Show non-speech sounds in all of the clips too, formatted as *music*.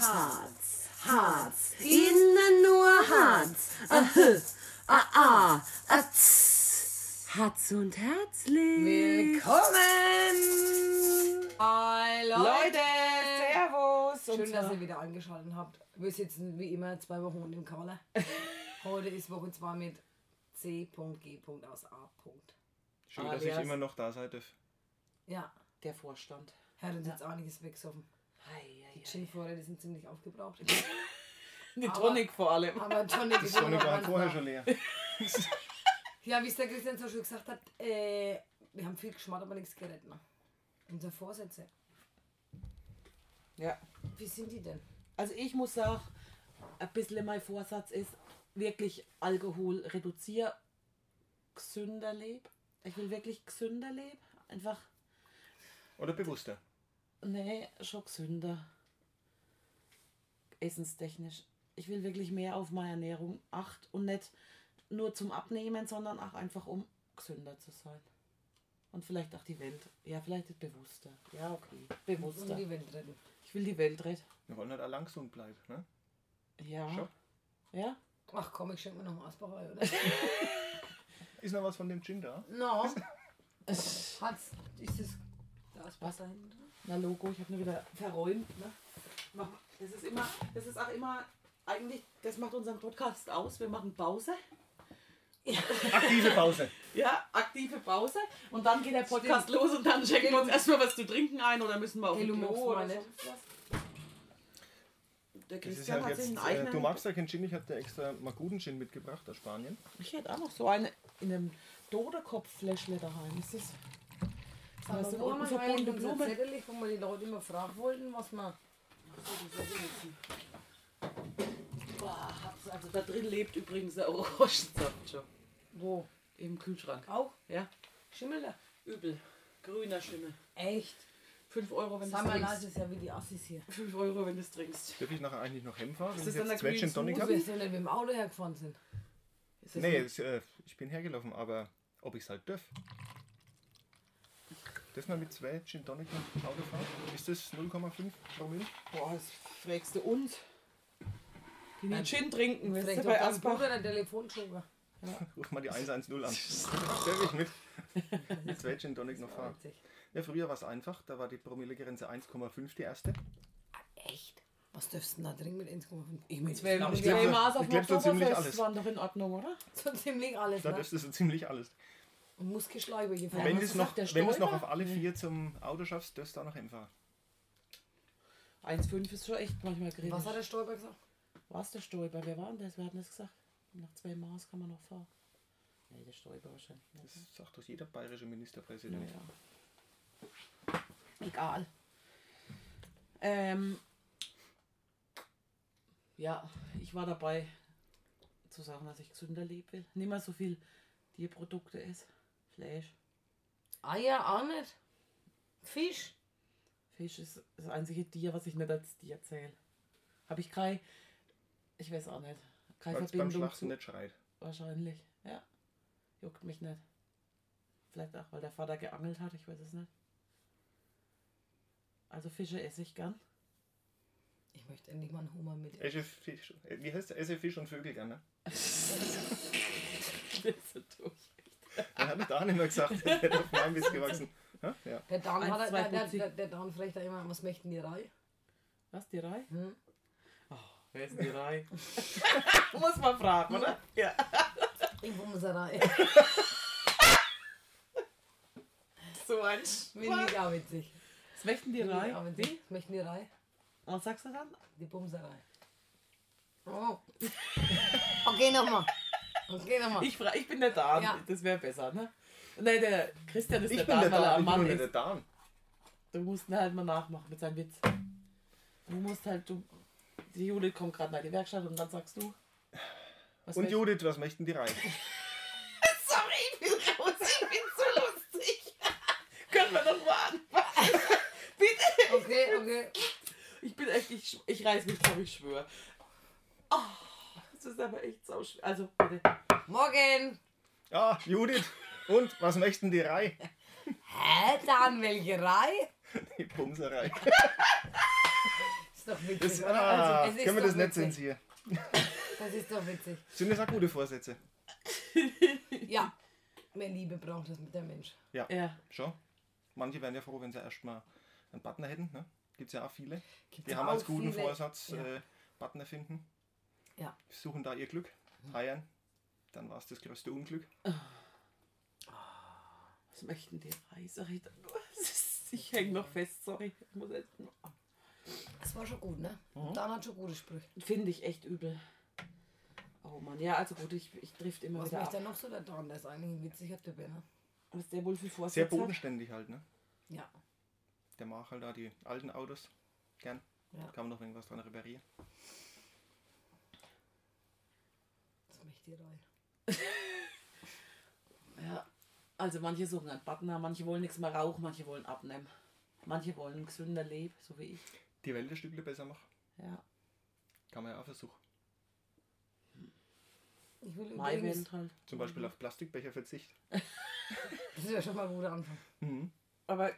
Harz, Harz, innen nur Harz. Ahö, ah, ah, ah, tss. Harz und herzlich. Willkommen! Hi Leute, Servus. Und Schön, dass zwar- ihr wieder eingeschaltet habt. Wir sitzen wie immer zwei Wochen im Kalle. *laughs* Heute ist Woche 2 mit C.G. aus A. Schön, dass ich Alias. immer noch da sein darf. Ja, Der Vorstand. Herr hat jetzt weggesoffen. Ei, Die sind ziemlich aufgebraucht. *laughs* Die Aber- Tonic vor allem. Aber Tonic *laughs* Die ist noch war vorher schon leer. *laughs* Ja, wie es der Christian so schön gesagt hat, äh, wir haben viel geschmarrt, aber nichts gerettet. Ne? Unsere Vorsätze. Ja. Wie sind die denn? Also ich muss sagen, ein bisschen mein Vorsatz ist, wirklich Alkohol reduzieren, gesünder leben. Ich will wirklich gesünder leben. Einfach, Oder bewusster. nee, schon gesünder. Essenstechnisch. Ich will wirklich mehr auf meine Ernährung acht und nicht nur zum Abnehmen, sondern auch einfach um gesünder zu sein. Und vielleicht auch die Welt. Ja, vielleicht bewusster. Ja, okay. Um Bewusster. die Welt retten. Ich will die Welt retten. Wir wollen halt lang gesund bleiben. Ne? Ja. Schon. Ja? Ach komm, ich schenke mir noch ein, oder? *laughs* Ist noch was von dem Gin da? No. *laughs* Hat's, ist das, da Asbach da hinten drin? Na Logo, ich habe nur wieder verräumt. Ne? Mach- Das ist immer, das ist auch immer, eigentlich, das macht unseren Podcast aus. Wir machen Pause. *laughs* Aktive Pause. Ja, aktive Pause. Und dann geht der Podcast los und dann schenken wir uns erstmal was zu trinken ein oder müssen wir auf den du Klo magst oder nicht. Der Das ist Christian halt hat sich jetzt, einen äh, eigenen. du magst ja keinen Gin, ich hatte extra mal guten Gin mitgebracht aus Spanien. ich hätte auch noch so eine in einem Dodekopf-Fläschle daheim. Ist das? Aber haben unten verbundene unser Blume? Zettel, wo wir die Leute immer fragen wollten, was man... Boah, hab's- also da drin lebt übrigens der Orangensaft schon. Wo? Im Kühlschrank. Auch? Ja, Schimmel da? übel. Grüner Schimmel. Echt? 5 Euro, wenn du Sag mal, es das trinkst. ist ja wie die Assis hier. 5 Euro, wenn du es trinkst. Darf ich nachher eigentlich noch Hem fahren, wenn das ich dann jetzt der Gin Tonic habe? nicht mit dem Auto hergefahren sind. Ist das Nee, nicht- es, äh, ich bin hergelaufen, aber ob ich es halt darf. Darf man mit zwei Gin Tonic mit Auto fahren? Ist das 0,5 Promille? Boah, das fragst du uns. Die nicht Gin trinken, Vielleicht du, bei dein Asbach. Bruder der Telefonjoker. Ruf mal die *laughs* 110 an. Darf ich mit? *laughs* Mit zwei Gin Tonic noch fahren. Ja, früher war es einfach. Da war die Promillegrenze 1,5 die erste. Echt? Was dürfst du denn da trinken mit 1,5? Ich mit Zwei, Maß auf ich dem Oktoberfest alles. waren doch in Ordnung, oder? *laughs* so ziemlich alles, Da ne? dürfte so ziemlich alles. Und hier Ja, wenn du es noch, der wenn noch auf alle vier zum Auto schaffst, darfst du auch noch Hem fahren. 1,5 ist schon echt manchmal kritisch. Was hat der Stolper gesagt? Was der Stäuber? Wer war denn das? Wer hat denn das gesagt? Nach zwei Maß kann man noch fahren. Nee, der Stäuber wahrscheinlich. Das nicht. sagt doch jeder bayerische Ministerpräsident. Naja. Egal. Ähm, ja, ich war dabei zu sagen, dass ich gesünder will. Nicht mehr so viel Tierprodukte esse. Fleisch. Eier auch nicht. Fisch. Fisch ist das einzige Tier, was ich nicht als Tier zähle. Habe ich keine, ich weiß auch nicht, keine Weil es beim Verbindung Schlachten nicht schreit. Wahrscheinlich, ja. Juckt mich nicht. Vielleicht auch, weil der Vater geangelt hat, ich weiß es nicht. Also Fische esse ich gern. Ich möchte endlich mal einen Hummer mit. Esse Fisch, wie heißt der? Esse Fisch und Vögel gerne. *laughs* so durch. Dann habe ich da auch nicht mehr gesagt. Der hat auf meinem Biss gewachsen. Ja? Ja. Der Dan, Eins, hat, er- zwei, der, der, der, der Dan fragt da immer, was möchten die Reihe? Was, die Reihe? Hm? Oh, wer ist die Reihe? *laughs* Muss man fragen, oder? Ja. Ich muss Reihe. *laughs* So ein Finde ich auch witzig. Was möchten die Reihe? Was möchten die Reihe? Was sagst du dann? Die Bumserei. Oh. *laughs* Okay, nochmal. Okay, nochmal. Ich, fra- ich bin der Dan, Ja. das wäre besser, ne? Nein, der Christian ist Ich der bin Dan, der weil er Dan, am ich bin Mann nicht der ist. Dan. Du musst ihn halt mal nachmachen mit seinem Witz. Du musst halt, du. Die Judith kommt gerade nach die Werkstatt und dann sagst du. Was Und möcht- Judith, was möchten die rein? *laughs* Sorry, ich bin raus, ich bin zu lustig. Können wir doch mal anfangen? *laughs* Bitte. Okay, okay. Ich bin echt, ich, sch- ich reiß mich zusammen, ich schwöre. Oh, das ist aber echt sau schwer. Also, bitte. Morgen. Ja, Judith. Und was möchten die rein? Hä, Dan, welche Reihe? Die Bumserei. Ist doch witzig. Das, ah, Also, es ist können wir doch das nicht witzig. zensieren? Das ist doch witzig. Sind das auch gute Vorsätze? Ja, mehr Liebe braucht das mit der Mensch. Ja. Schon. Manche wären ja froh, wenn sie erstmal einen Partner hätten. Ne? Gibt es ja auch viele. Gibt's Die haben auch als guten viele- Vorsatz Ja. äh, Partner finden. Ja. Suchen da ihr Glück, feiern. Dann war es das größte Unglück. Was möchten die Reiseritter? *laughs* Ich hänge noch fest, sorry. Ich muss jetzt- Das war schon gut, ne? Mhm. Dan hat schon gute Sprüche. Finde ich echt übel. Oh Mann, ja, also gut, ich, ich trifft immer Was wieder möchte ab. er noch so der Dan? Der ist eigentlich ein witziger Typ, ne? Was der wohl für Sehr Vorsätze hat. bodenständig halt. Ne? Ja. Der mag halt da die alten Autos gern. Ja. Kann man noch irgendwas dran reparieren. Ich rein. *laughs* Ja. Also manche suchen einen Partner, manche wollen nichts mehr rauchen, manche wollen abnehmen. Manche wollen ein gesünder Leben, so wie ich. Die Welt ein Stückchen besser machen. Ja. Kann man ja auch versuchen. Ich will übrigens, halt. Zum Beispiel auf Plastikbecher Verzicht. *laughs* das ist ja schon mal ein guter Anfang. Mhm. Aber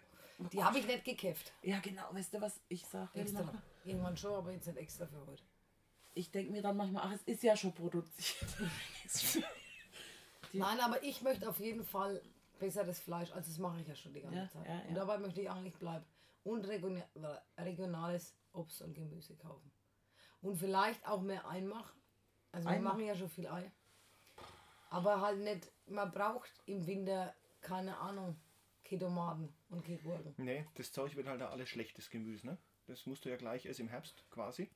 Die habe ich nicht gekämpft. ja genau, weißt du was ich sage? Extra. Irgendwann schon, aber jetzt nicht extra für heute. Ich denke mir dann manchmal, ach, es ist ja schon produziert. Nein, aber ich möchte auf jeden Fall besseres Fleisch. Also das mache ich ja schon die ganze Ja, Zeit. ja, Und ja. dabei möchte ich eigentlich bleiben. Und region- regionales Obst und Gemüse kaufen. Und vielleicht auch mehr Einmach. Also wir Einmach? machen ja schon viel Ei. Aber halt nicht, man braucht im Winter, keine Ahnung, keine Tomaten und Gurken. Nee, das Zeug wird halt da alles schlechtes Gemüse. Ne? Das musst du ja gleich essen im Herbst quasi.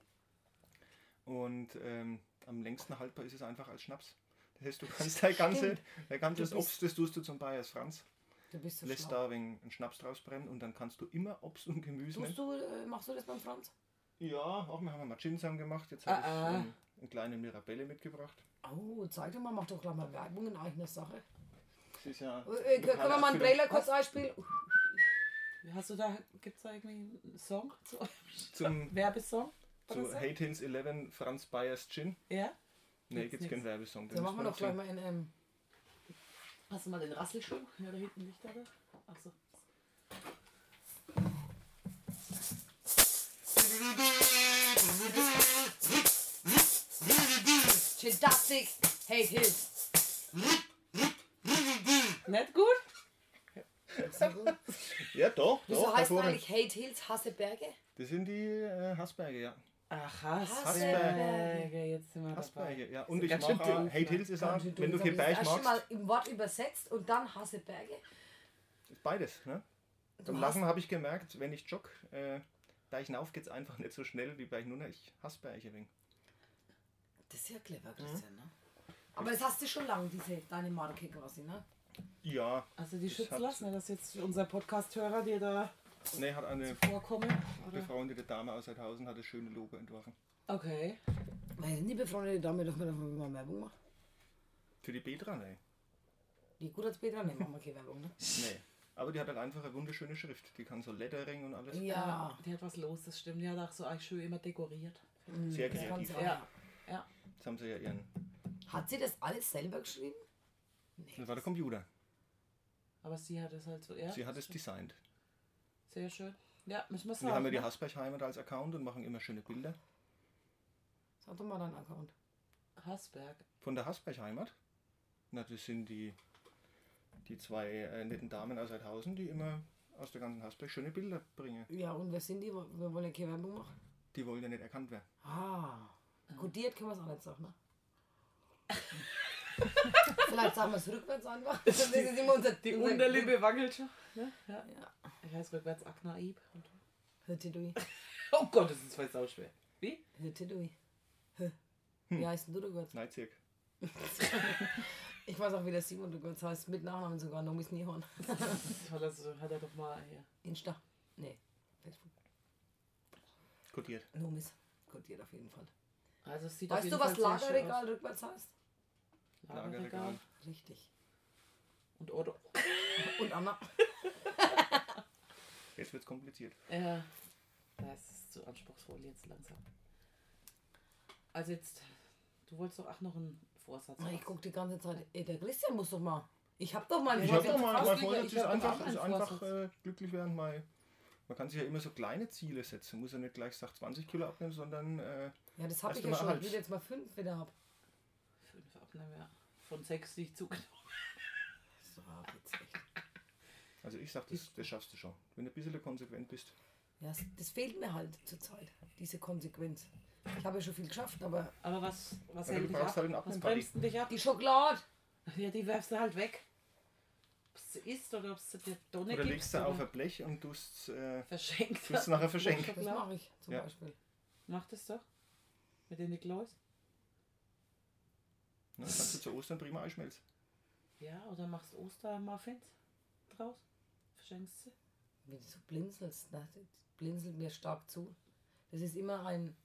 Und ähm, am längsten haltbar ist es einfach als Schnaps. Das heißt, du kannst dein, ganze, dein ganzes Du bist- Obst, das tust du zum Bayers Franz, Du bist so lässt schlau. da wegen einen Schnaps draus brennen und dann kannst du immer Obst und Gemüse Tust du, äh, machst du das beim Franz? Ja, auch wir haben mal Ginsam gemacht. Jetzt habe Ah, ah. ich ähm, eine kleine Mirabelle mitgebracht. Oh, zeig doch mal, mach doch gleich mal Werbung in eigener Sache. Das ist ja Äh, äh, können wir mal einen Trailer kurz einspielen? Hast du da, gibt es da irgendwie einen Song? Zu, zum, *laughs* Werbesong? Zu so? Hate Hints 11 Franz Bayers Gin. Ja? Nee, Gibt's gibt es keinen Werbesong. Dann machen wir doch noch gleich mal in ähm, Hast du mal den Rasselschuh? Ja, da hinten liegt er da. Achso. Gymnastik, Hate Hills. Nicht gut? Ja, doch, Wieso doch. heißt eigentlich Hate Hills Hasseberge? Das sind die äh, Hassberge, ja. Ach, Hassberge. Jetzt sind wir Hassberge, dabei. ja. Und ist ich mag auch, Hate ne? Hills ist auch, wenn du doof. Berg Das magst, Mal im Wort übersetzt und dann Hasseberge. beides. Ne? Hast- Lachen habe ich gemerkt, wenn ich jogge, äh, hinauf geht es einfach nicht so schnell wie bei Nunna. Ich hasse Berge wegen. Das ist ja clever, Christian, ne? Aber das hast du schon lange, diese, deine Marke quasi, ne? Ja, Also die Das lassen, ne, dass jetzt unser Podcast-Hörer dir da ne, hat eine vorkommen. Oder? befreundete Dame aus Heidhausen hat das schöne Logo entworfen. Okay. Weil die befreundete Dame doch mal mal Werbung macht. Für die Petra, ne. Die gut als Petra, ne, machen wir keine Werbung, ne? *laughs* Nee. Aber die hat halt einfach eine wunderschöne Schrift. Die kann so Lettering und alles. Ja. Die hat was los, das stimmt. Die hat auch so eigentlich schön immer dekoriert. Sehr Das kreativ. Ja. Ja. Jetzt haben sie ja ihren. Hat sie das alles selber geschrieben? Das war der Computer. Aber sie hat es halt so. Ja, Sie hat das es designt. Sehr schön. Ja, müssen wir Und wir haben ja sagen. die ne? Hasberg-Heimat als Account und machen immer schöne Bilder. Sag doch mal deinen Account. Hasberg. Von der Hasberg-Heimat. Na, das sind die, die zwei äh, netten Damen aus Heidhausen, die immer aus der ganzen Hasberg schöne Bilder bringen. Ja, und wer sind die? Wir wollen ja keine Werbung machen. Die wollen ja nicht erkannt werden. Ah. Kodiert können wir es auch nicht sagen, ne? *laughs* Vielleicht sagen wir es rückwärts einfach. Das ist immer unser, Die unser Unterlippe wackelt schon. Ne? Ja. Ja. Ich heiße rückwärts Aknaib. Hüttidui. *laughs* oh Gott, das ist voll sauschwer. Wie? Hüttidui. Hä? Wie heißt denn du rückwärts? Neizirk. *laughs* Ich weiß auch, wie der Simon rückwärts heißt. Mit Nachnamen sogar. Nomis Nihon. *laughs* Das hat er, doch mal hier. Insta. Nee. Facebook. Kodiert. Nomis. Kodiert auf jeden Fall. Also Weißt jeden du, was Lagerregal rückwärts heißt? Lagerregal. Richtig. Und Otto. *laughs* Und Anna. *laughs* Jetzt wird es kompliziert. Ja. Das ist zu anspruchsvoll jetzt langsam. Also jetzt, du wolltest doch auch noch einen Vorsatz Na, Ich guck die ganze Zeit. Ey, der Christian muss doch mal. Ich hab doch mal einen Ich habe wollte doch mal, mein Vorsatz ich ist hab doch einfach, ist einfach Vorsatz. äh, glücklich werden, mal Man kann sich ja immer so kleine Ziele setzen. Muss ja nicht gleich sagt 20 Kilo abnehmen, sondern äh, Ja, das habe ich ja schon. halb. Ich will jetzt mal fünf wieder haben. Ja. Von sechs, ich zugenommen So, jetzt echt. also ich sag, das, das schaffst du schon. Wenn du ein bisschen konsequent bist. Ja, das- fehlt mir halt zurzeit, diese Konsequenz. Ich habe ja schon viel geschafft, aber Aber was, was Ja, hält du dich brauchst ab? halt einen was bremst dich ab? die Schokolade, Ja, die werfst du halt weg. Ob sie isst oder ob sie dir Donne Oder legst du auf ein Blech und tust äh, verschenkt. tust nachher verschenken. das mache ich zum Ja. Beispiel. Mach das doch. Mit den Nikolaus. Ne, kannst du zu Ostern prima einschmelzen. Ja, oder machst Ostermuffins draus. Verschenkst sie. Wenn du so blinzelst, ne, das blinzelt mir stark zu. Das ist immer ein,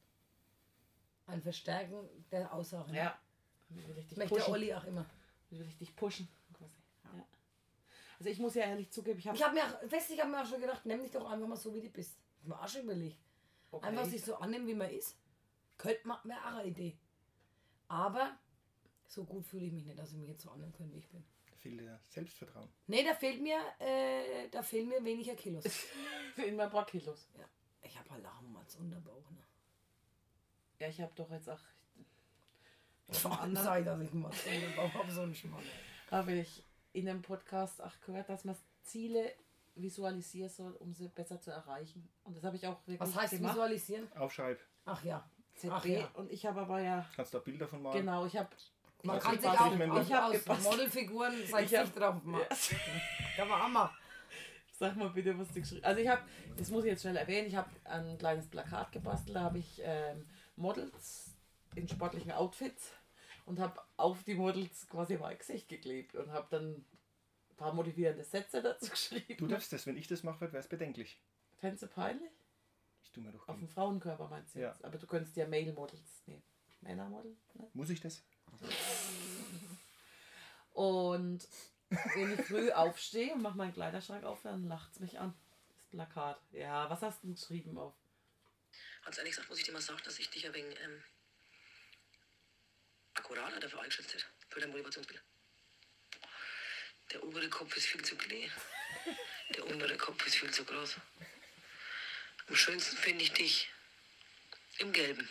ein Verstärken der Aussage. ne? Ja. Wie will ich Das dich möchte pushen? Olli auch immer. Wie will ich dich pushen? Quasi. Ja. Also ich muss ja ehrlich zugeben, ich habe Ich habe mir, auch- weißt ich habe mir auch schon gedacht, nimm dich doch einfach mal so, wie du bist. Ich mir auch schon überlegt. okay. Einfach sich so annehmen, wie man ist. Könnte man, wäre auch eine Idee. Aber so gut fühle ich mich nicht, dass ich mich jetzt so annehmen kann, wie ich bin. Da fehlt dir Selbstvertrauen. Nee, da fehlt mir, äh, da fehlen mir weniger Kilos. für *laughs* immer ein paar Kilos. ja. Ich habe halt auch mal als Unterbauch. Ne? Ja, ich habe doch jetzt auch sage ich, dass ich mal Unterbauch habe, so einen Schmarrn. habe ich in einem Podcast auch gehört, dass man Ziele visualisieren soll, um sie besser zu erreichen. Und das habe ich auch wirklich Was heißt gemacht. visualisieren? Aufschreib. Ach ja. ZB. Ach ja. Und ich habe aber ja, Kannst da Bilder von malen. genau, ich habe Man Ich kann sich auch mein aus. Modelfiguren sein Gesicht drauf machen. Kann man auch machen. Sag mal bitte, was du geschrieben Also ich habe, das muss ich jetzt schnell erwähnen, ich habe ein kleines Plakat gebastelt, da habe ich ähm, Models in sportlichen Outfits und habe auf die Models quasi mein Gesicht geklebt und habe dann ein paar motivierende Sätze dazu *laughs* geschrieben. Du darfst das, wenn ich das mache, wäre es bedenklich. Fändest du peinlich? Ich tue mir doch Auf dem Frauenkörper meinst du Ja. jetzt? Aber du könntest ja Male-Models nehmen. Männermodel? Ne? Muss ich das? Und wenn ich früh aufstehe und mache meinen Kleiderschrank auf, dann lacht es mich an. Das Plakat. Ja, was hast du denn geschrieben auf? Ganz ehrlich gesagt, muss ich dir mal sagen, dass ich dich ein wenig ähm, akkurater dafür einschätze, für dein Motivationsbild. Der obere Kopf ist viel zu klein. Der untere Kopf ist viel zu groß. Am schönsten finde ich dich im Gelben.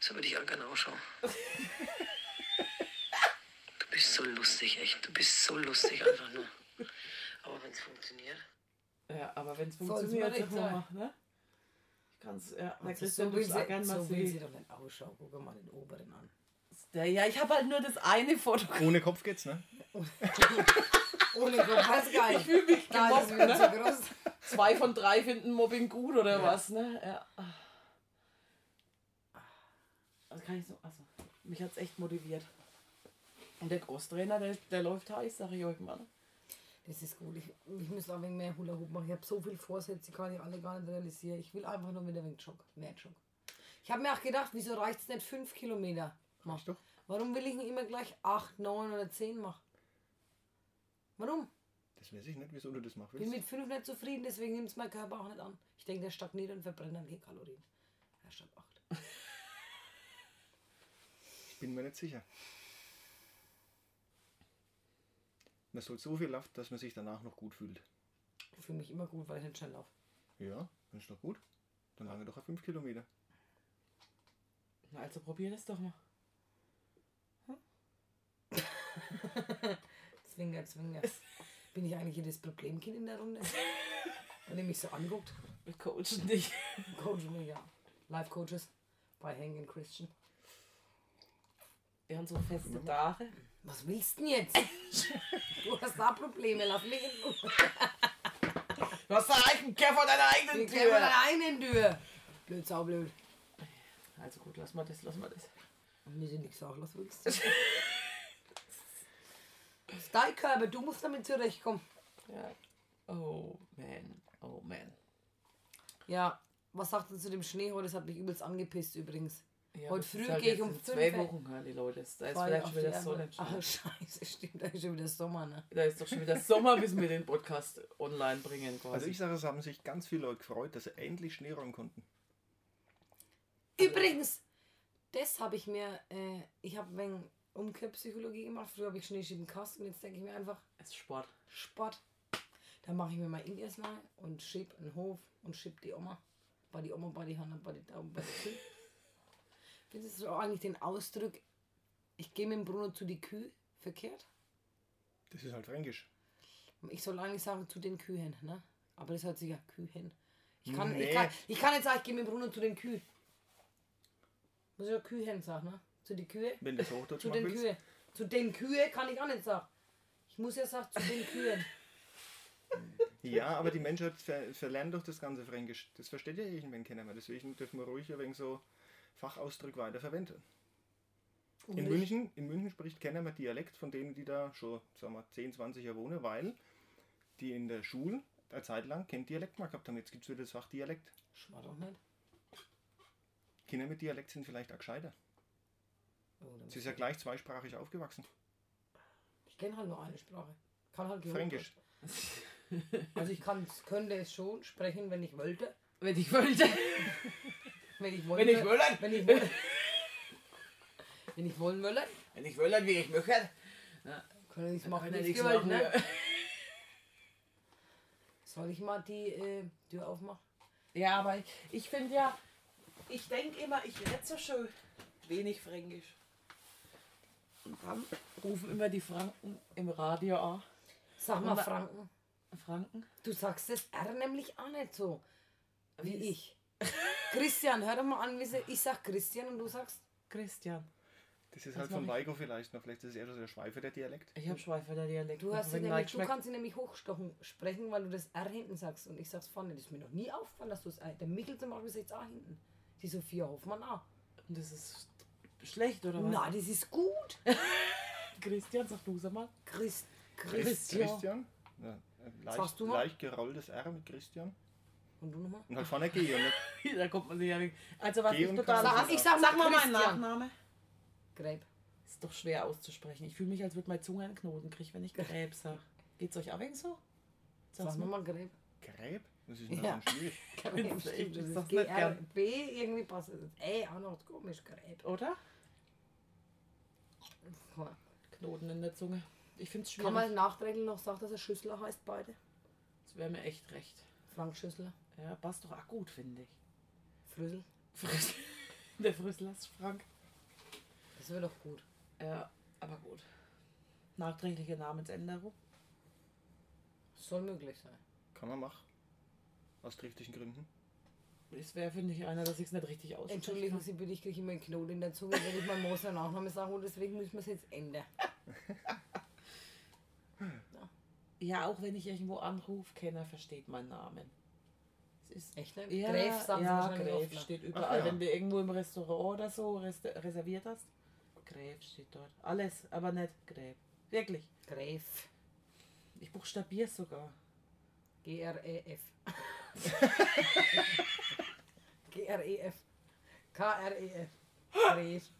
So würde ich auch gerne ausschauen. *laughs* Du bist so lustig, echt. Du bist so lustig einfach nur. Aber wenn es funktioniert. Ja, aber wenn es funktioniert, nicht mal, ne? Ich kann's, ja, Also Christian so will so auch gerne sie, mal so will sie sehen. doch nicht ausschauen. Guck mal den oberen an. Der, ja, ich habe halt nur das eine Foto. Ohne Kopf geht's, ne? *laughs* Ohne Kopf, weiß gar nicht. Ich fühle mich gemobbt, ne? Zwei von drei finden Mobbing gut oder was, ne? Ja. Also kann ich so, also, mich hat's echt motiviert. Und der Großtrainer, der, der läuft heiß, sag ich euch mal. Das ist gut. Ich, ich muss auch ein wenig mehr Hula Hoop machen. Ich habe so viele Vorsätze, die kann ich alle gar nicht realisieren. Ich will einfach nur wieder ein wenig Jog, mehr Jog. Ich habe mir auch gedacht, wieso reicht es nicht 5 Kilometer? Mach. doch. Warum will ich nicht immer gleich 8, 9 oder 10 machen? Warum? Das weiß ich nicht, wieso du das machen Ich bin mit 5 nicht zufrieden, deswegen nimmt es mein Körper auch nicht an. Ich denke, der stagniert und verbrennt dann die Kalorien. Er statt 8. Ich bin mir nicht sicher. Man soll so viel laufen, dass man sich danach noch gut fühlt. Ich fühle mich immer gut, weil ich nicht schnell laufe. Ja, dann ist doch gut. Dann lange doch auf 5 Kilometer. Na, also probier das doch mal. *laughs* Zwinger, Zwinger. Bin ich eigentlich hier das Problemkind in der Runde? *laughs* Wenn ihr mich so anguckt. Wir coachen dich. Coachen mich, ja. Life Coaches bei Hanging Christian. Wir haben so feste Tage. Was willst du denn jetzt? *laughs* Du hast da Probleme, lass mich in Ruhe. Du hast da einen Kehr vor deiner eigenen mal rein in die Tür. Blöd, saublöd. Also gut, lass mal das, lass mal das. Und mir nichts sagen, was willst du? Das ist dein Körper, du musst damit zurechtkommen. Ja. Oh man, oh man. Ja, was sagt ihr zu dem Schnee heute? Das hat mich übelst angepisst übrigens. Ja, Heute früh halt gehe ich um 5 zwei Wochen hören die Leute. Da ist vielleicht schon wieder die so Erde. Ach, nicht scheiße, stimmt, da ist schon wieder Sommer, ne? Da ist doch schon wieder Sommer, bis wir den Podcast online bringen quasi. Also ich sage, es haben sich ganz viele Leute gefreut, dass sie endlich Schnee räumen konnten. Übrigens, das habe ich mir, äh, ich habe wegen Umkehrpsychologie gemacht. Früher habe ich Schneeschieben gehasst und jetzt denke ich mir einfach, es ist Sport. Sport. Dann mache ich mir mal in ihr rein und schieb einen Hof und schieb die Oma. Bei die Oma, bei die Hand, bei die Daumen, bei die. Findest du auch eigentlich den Ausdruck, ich gehe mit dem Bruno zu die Kühe, verkehrt? Das ist halt fränkisch. Ich soll eigentlich sagen zu den Kühen, ne? Aber das hört sich ja Kühen. Ich kann, Nee. ich kann, ich kann nicht sagen, ich gehe mit dem Bruno zu den Kühen. Muss ich ja Kühen sagen, ne? Zu den Kühe. Wenn du es Hochdeutsch Zu den willst. Kühe. Zu den Kühe kann ich auch nicht sagen. Ich muss ja sagen, zu den Kühen. *laughs* Ja, aber die Menschheit ver verlernt doch das ganze Fränkisch. Das versteht ja irgendwann keiner mehr. Deswegen dürfen wir ruhig ein wenig so Fachausdruck weiter verwenden. In Und München, in München spricht keiner mehr Dialekt von denen, die da schon sagen wir, 10, 20 Jahre wohnen, weil die in der Schule eine Zeit lang kein Dialekt mehr gehabt haben. Jetzt gibt es wieder das Fach Dialekt. Ich war doch nicht. Kinder mit Dialekt sind vielleicht auch gescheiter. Oh, Sie ist ja gleich zweisprachig aufgewachsen. Ich kenne halt nur eine Sprache. Kann halt Fränkisch. Also ich kann, könnte es schon sprechen, wenn ich wollte. Wenn ich wollte. *laughs* Wenn ich wollte. Wenn ich wollte. Wenn ich wollte. *laughs* wenn ich wollen würde, Wenn ich wollte, wie ich möchte. kann ich es machen, wenn ich nichts gewollt, machen, ne? ja. *laughs* Soll ich mal die äh, Tür aufmachen? Ja, aber ich finde ja, ich denke immer, ich rede so schön wenig Fränkisch. Und dann rufen immer die Franken im Radio an. Sag mal Franken. Franken? Du sagst das R nämlich auch nicht so wie ich. Christian, hör doch mal an, wie sie, ich sag Christian und du sagst. Christian. Das ist Was halt von Weiko vielleicht noch. Vielleicht ist es eher so der Schweifer der Dialekt. Ich habe Schweifelder Dialekt. Du, hast nämlich, du kannst sie nämlich hochstochen sprechen, weil du das R hinten sagst. Und ich sag's vorne. Das ist mir noch nie aufgefallen, dass du das R. Der Michel zum Beispiel sagt auch hinten. Die Sophia Hoffmann auch. Und das ist schlecht, oder was? Na, das ist gut. *laughs* Christian, sag du mal. Christ, Christ, Christian. Christian. Ja, leicht, Sagst du mal? leicht gerolltes R mit Christian. Und du nochmal? Und halt vorne G *laughs* da kommt man sich ja nicht. Also was ich total hasse- Ich sag sag mal meinen. Nachname. Gräb. Ist doch schwer auszusprechen. Ich fühle mich, als würde meine Zunge einen Knoten kriegen, wenn ich Gräb sag. Geht's euch auch wegen so? Sag's Sag mal. mal Gräb. Gräb? Das ist ein Ja. schwierig. *laughs* Gräb, Ich stimmt. Das sag's ist. G-R-B, irgendwie passt es. Ey, auch noch komisch, Gräb. Oder? Knoten in der Zunge. Ich finde es schwierig. Kann man nachträglich noch sagen, dass er Schüssler heißt, beide? Das wäre mir echt recht. Frank Schüssler, Ja, passt doch auch gut, finde ich. Früssel. Früss- *laughs* Der Früsslers Frank. Das wäre doch gut. Ja, aber gut. Nachträgliche Namensänderung. Soll möglich sein. Kann man machen. Aus triftigen Gründen. Das wäre, finde ich, einer, dass ich es nicht richtig ausspreche. Entschuldigen Sie bitte, ich kriege immer einen Knoten in der Zunge, wenn ich meinen Moser Nachname sage und deswegen müssen wir es jetzt ändern. *laughs* Ja, auch wenn ich irgendwo anrufe, keiner versteht meinen Namen. Ist Echt, ne? Ja, Gräf sagen ja, sie wahrscheinlich Gräf oft. steht Ach überall. ja. Wenn du irgendwo im Restaurant oder so res reserviert hast, Gräf steht dort. Alles, aber nicht Gräf. Wirklich. Gräf. Ich buchstabiere sogar. G-R-E-F. G-R-E-F. *laughs* K-R-E-F. Gräf.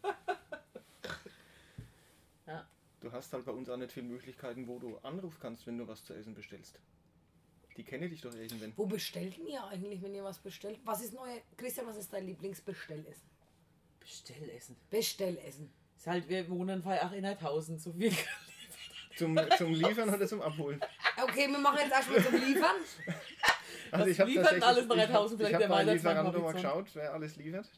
Du hast halt bei uns auch nicht viele Möglichkeiten, wo du anrufen kannst, wenn du was zu essen bestellst. Die kenne dich doch irgendwann. Wo bestellt denn ihr eigentlich, wenn ihr was bestellt? Was ist neue? Christian, was ist dein Lieblingsbestellessen? Bestellessen. Bestellessen. Ist halt, wir wohnen bei ach in 1000, so viel. Zum, zum Liefern oder zum Abholen? Okay, wir machen jetzt erstmal zum Liefern. *laughs* Also Was ich habe liefert alles nach ich hab, 1000 ich vielleicht hab der Lieferando mal geschaut, wer alles liefert.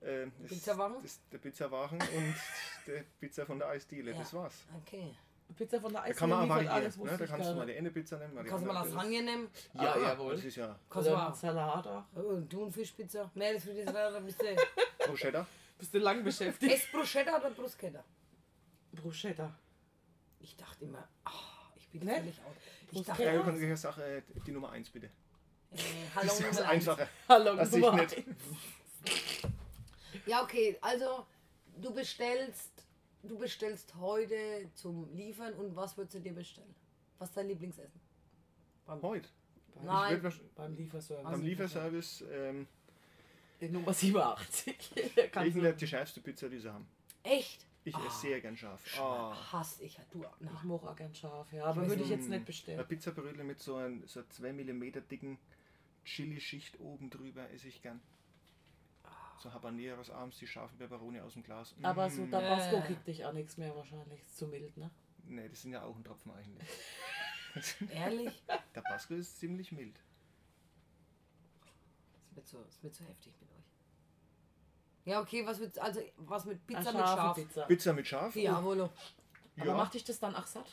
Äh, Pizzawagen? Der Pizzawagen und der Pizza von der Eisdiele, Ja. das war's. Okay. Pizza von der Da Eis. kann man auch variieren. alles, Ne? Da ich kannst du mal die eine Pizza nehmen. mal die Kannst du mal. Lasagne nehmen? Ja, Ah, ja, jawohl. das ist ja Kannst du auch. Salat auch. Oh, Thunfischpizza. Nee, das für das wäre ein bisschen. Bruschetta. Bist du lang beschäftigt? Ist Bruschetta oder Bruschetta? Bruschetta. Ich dachte immer, ah, ich bin Ne? völlig out. Ich dachte, Ja, äh, du kannst dir sagen, äh, die Nummer 1 bitte. *laughs* hallo, Das ist Nummer eins. einfacher. Hallo, Das ich Nummer nicht. eins. Ja, okay, also du bestellst, du bestellst heute zum Liefern und was würdest du dir bestellen? Was ist dein Lieblingsessen? Beim- Heute. Nein. Ich würd wahrsch- Beim Lieferservice. beim Lieferservice ähm, Die Nummer 87. *laughs* Kannst kriegen du- wir die schärfste Pizza, die sie haben. Echt? Ich esse sehr gern scharf. Ah. Hass ich. Du, na. Ich mag auch gern scharf, ja. Aber würde ich jetzt nicht Eine bestellen. Pizzabrötchen mit so einem so 2 mm dicken Chili-Schicht oben drüber esse ich gern. So Habaneros abends, die scharfen Peperoni aus dem Glas. Aber so Mm. Tabasco Äh. kriegt dich auch nichts mehr wahrscheinlich. Ist zu mild, ne? Nee, das sind ja auch ein Tropfen eigentlich. *laughs* Ehrlich? Tabasco ist ziemlich mild. Es wird, so, es wird so heftig mit euch. Ja, okay, was mit, also, was mit Pizza Eine mit scharfe Schaf? Pizza. Pizza mit Schaf? Diavolo. Aber Ja. macht dich das dann auch satt?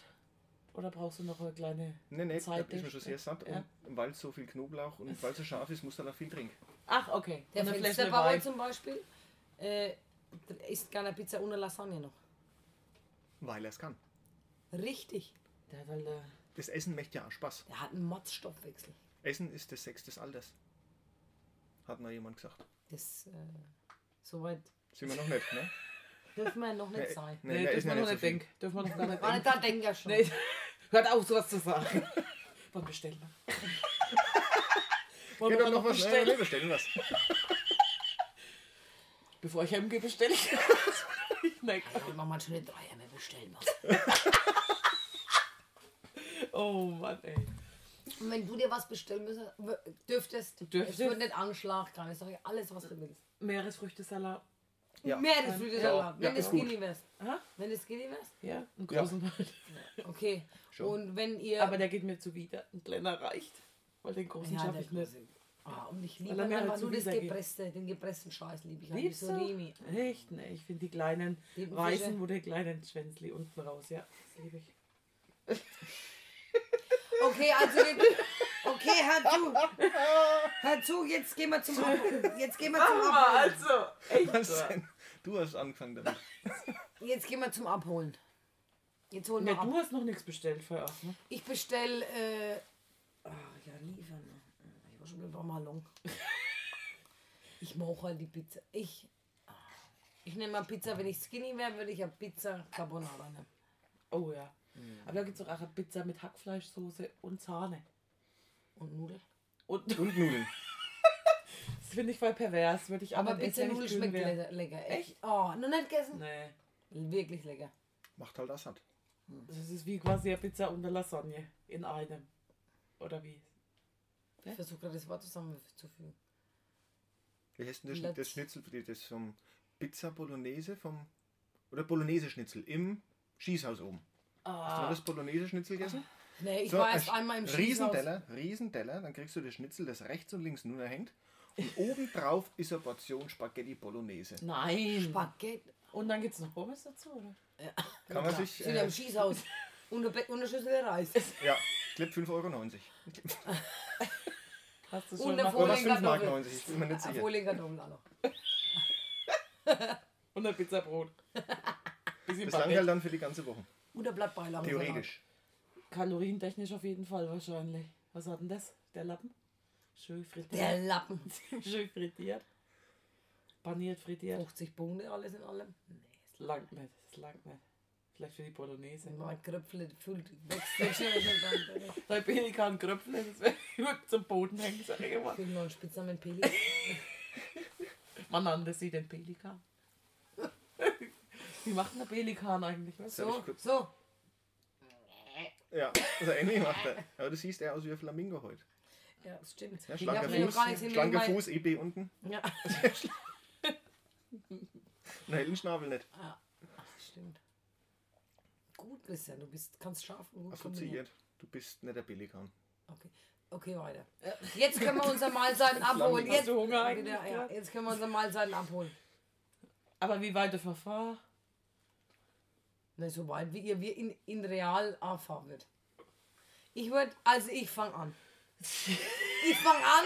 Oder brauchst du noch eine kleine Nee, nee, da Zeit? ist man schon sehr satt. Ja. Und weil es so viel Knoblauch und weil es so scharf ist, muss dann auch viel trinken. Ach, okay. Der Fensterbauer zum Beispiel äh, der isst gerne Pizza ohne Lasagne noch. Weil er es kann. Richtig. Der halt, äh, Das Essen macht ja auch Spaß. Der hat einen Motzstoffwechsel. Essen ist das Sex des Alters. Hat noch jemand gesagt. Das, äh, soweit Sind wir noch nicht, ne? *laughs* dürfen wir noch nicht Nee, sein. nee, nee, da ist dürfen wir noch nicht so denken. Dürfen wir noch *laughs* gar nicht denken. da denken ja schon. Nee, *laughs* hört auf, sowas zu sagen. Wann bestellen wir? Wollen wir doch noch was? Bestellen? Nee, bestellen was. *laughs* Bevor ich heimgehe, bestelle ich. *laughs* Nein. Wir machen mal schöne Dreier, wir bestellen was. *laughs* Oh Mann, ey. Und wenn du dir was bestellen müsstest, w- dürftest, Dürftest? es wird nicht Anschlag. Sag ich alles, was du willst. Meeresfrüchtesalat. Ja. Meeresfrüchte-Salat, Ja, wenn du ist gut. skinny wärst. Aha. Wenn du skinny wärst? Ja, einen Ja. großen halt. Okay. Schon. Und wenn ihr... Aber der geht mir zuwider. Ein kleiner reicht. Weil den großen ja, schaffe ich nicht. Ah, und ich liebe einfach nur das. Gepresste, den gepressten Scheiß liebe ich. Liebst so du? Remi. Echt? Ne, ich finde die kleinen Die weißen, Fische. wo der kleinen Schwänzli unten raus. Ja, das liebe ich. *laughs* Okay, also jetzt, okay, hör zu. Hör zu, jetzt gehen wir zum Abholen. Jetzt gehen wir zum Abholen. also. Echt? Was denn? Du hast angefangen damit. *laughs* Jetzt gehen wir zum Abholen. Jetzt holen wir Ja, ab. du hast noch nichts bestellt für ne? Ich bestell, äh, ah, ja, liefern. Ich war schon ein paar Mal lang. *laughs* Ich mache halt die Pizza. Ich, ah, ich nehme mal Pizza, wenn ich skinny wäre, würde ich ja Pizza Carbonara nehmen. Oh ja. Aber da gibt es auch eine Pizza mit Hackfleischsoße und Sahne. Und Nudeln. Und *laughs* Und Nudeln. das finde ich voll pervers. Würde ich Aber Pizza Nudeln schmeckt lecker, lecker. Echt? Oh, noch nicht gegessen? Nee. Wirklich lecker. Macht halt das satt. Das ist wie quasi eine Pizza und eine Lasagne in einem. Oder wie? Ich versuche gerade das Wort zusammenzufügen. Wie heißt denn das, das Schnitzel? Das vom Pizza Bolognese vom. Oder Bolognese Schnitzel im Schießhaus oben. Hast du Ah, mal das Bolognese Schnitzel gegessen? Nee, ich So, war erst einmal im Schießhaus. Riesenteller, Riesenteller, dann kriegst du das Schnitzel, das rechts und links nur hängt. Und *laughs* obendrauf ist eine Portion Spaghetti Bolognese. nein. Spaghetti. Und dann gibt es noch Pommes dazu, oder? Kann man sich. Sind ja Äh, im Schießhaus. Und eine, und eine Schüssel Reis. ja, *laughs* glaube 5,90 Euro. *laughs* Hast du Und schon eine mal Folie- Oder was 5,90 Mark? Kartoffel. Ich bin mir nicht sicher. Auch noch. *laughs* Und ein Pizzabrot. Bisschen Das langt halt dann für die ganze Woche. Und der Blattbeilagen. Theoretisch. Kalorientechnisch auf jeden Fall wahrscheinlich. Was hat denn das? Der Lappen? Schön frittiert. Der Lappen. *laughs* Schön frittiert. Paniert, frittiert. 50 Punkte alles in allem. Nee, Das langt nicht. Das langt nicht. Vielleicht für die Bolognese. mein Kröpfle nicht schön. Drei Pelikan Kröpfle, das *laughs* gut zum Boden hängen, sag ich mal. Ich will noch einen Spitzer mit Peli. *laughs* Man nannte sie den Pelikan. Wie macht der Pelikan eigentlich? So, so. Ja, also ähnlich macht er. Aber du siehst eher aus wie ein Flamingo heute. Ja, das stimmt. Ja, Ich schlanker Fuß, schlanker Fuß, EB unten. Ja, *laughs* Einen hellen Schnabel nicht. ach, stimmt. Gut, Christian, du bist, kannst scharf und gut. Assoziiert. Du bist nicht der Pelikan. Okay. Okay, weiter. Jetzt können wir unsere Mahlzeiten *laughs* abholen. Hast Jetzt, du Hunger ja, ja, jetzt können wir unsere Mahlzeiten abholen. Aber wie weit der Verfahren? Ne, so weit wie ihr wie in, in real anfahren wird. Ich würde, also ich fange an. *laughs* Ich fange an,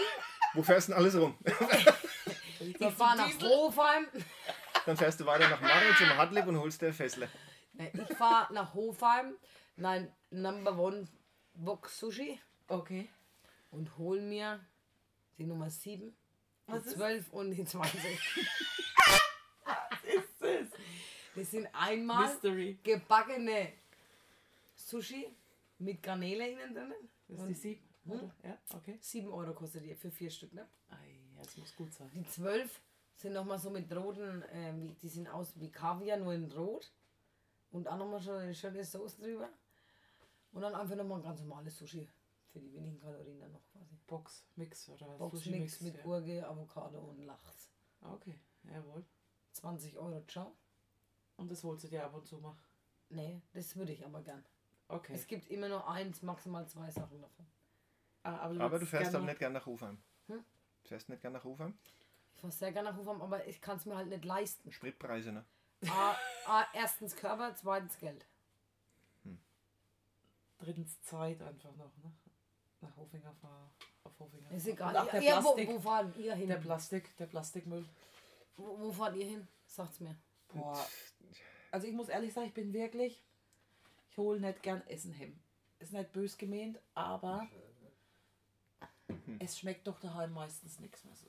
Wo fährst du denn alles rum? *laughs* ich fahre nach Hofheim. Dann fährst du weiter nach Marl zum Hartlieb und holst dir Fessle. Ne, ich fahre nach Hofheim, nein, Number One Box Sushi Okay. und hol mir die Nummer 7, die Was ist- 12 und die 20. *laughs* Ist es? Das sind einmal Mystery. gebackene Sushi mit Garnele innen drinnen. Das ist die sieben? oder? Ja, okay. 7 Euro kostet die für vier Stück, ne? Ei, das muss gut sein. Die 12 sind nochmal so mit roten, äh, die sind aus wie Kaviar, nur in rot. Und auch nochmal schon eine schöne Soße drüber. Und dann einfach nochmal ein ganz normales Sushi. Für die wenigen Kalorien dann noch quasi. Box Mix oder was? Boxmix mit ja. Gurke, Avocado und Lachs. Okay, jawohl. 20 Euro, ciao. Und das holst du dir ab und zu mal. Nee, das würde ich aber gern. Okay. Es gibt immer nur eins, maximal zwei Sachen davon. Ah, aber, Aber du fährst aber nicht gern nach Hofheim. Hm? Du fährst nicht gern nach Hofheim? Ich fahre sehr gerne nach Hofheim, aber ich kann es mir halt nicht leisten. Spritpreise, ne? A, A, erstens Körper, zweitens Geld. drittens Zeit einfach noch, ne? Nach Hofinger fahren. Auf Hofinger. Ist egal. Und Ach, der ja, wo, Plastik. wo fahrt ihr hin? der Plastik, der Plastikmüll. wo, wo fahrt ihr hin? Sagt's mir. Boah. Also ich muss ehrlich sagen, ich bin wirklich, ich hole nicht gern Essen hem. Ist nicht bös gemeint, aber es schmeckt doch daheim meistens nichts mehr so.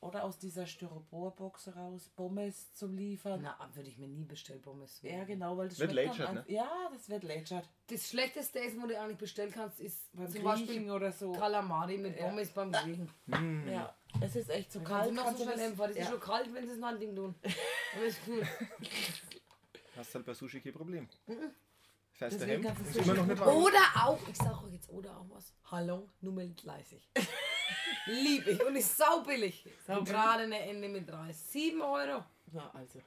Oder aus dieser Styroporbox raus, Pommes zum Liefern. Na, würde ich mir nie bestellen, Pommes. Ja, genau, weil das Wird lätschert, ne? Ja, das wird lätschert. Das schlechteste Essen, wo du eigentlich bestellen kannst, ist Beim zum Griechen Beispiel oder so. Calamari mit Ja. Pommes beim Griechen. *laughs* Ja, es ist echt so Kannst du kalt. noch kannst so du schnell das-. Das ist ja. schon kalt, wenn sie es in ein Ding tun. Aber ist cool. *laughs* Hast halt bei Sushi kein Problem. Fährst daheim, kannst du ist noch gut. Oder auch, ich sag euch jetzt oder auch was. Hallo, Nummer 30. Lieb ich und ist saubillig. Saubillig. Gerade eine Ende mit 30. 7 Euro. Na, also.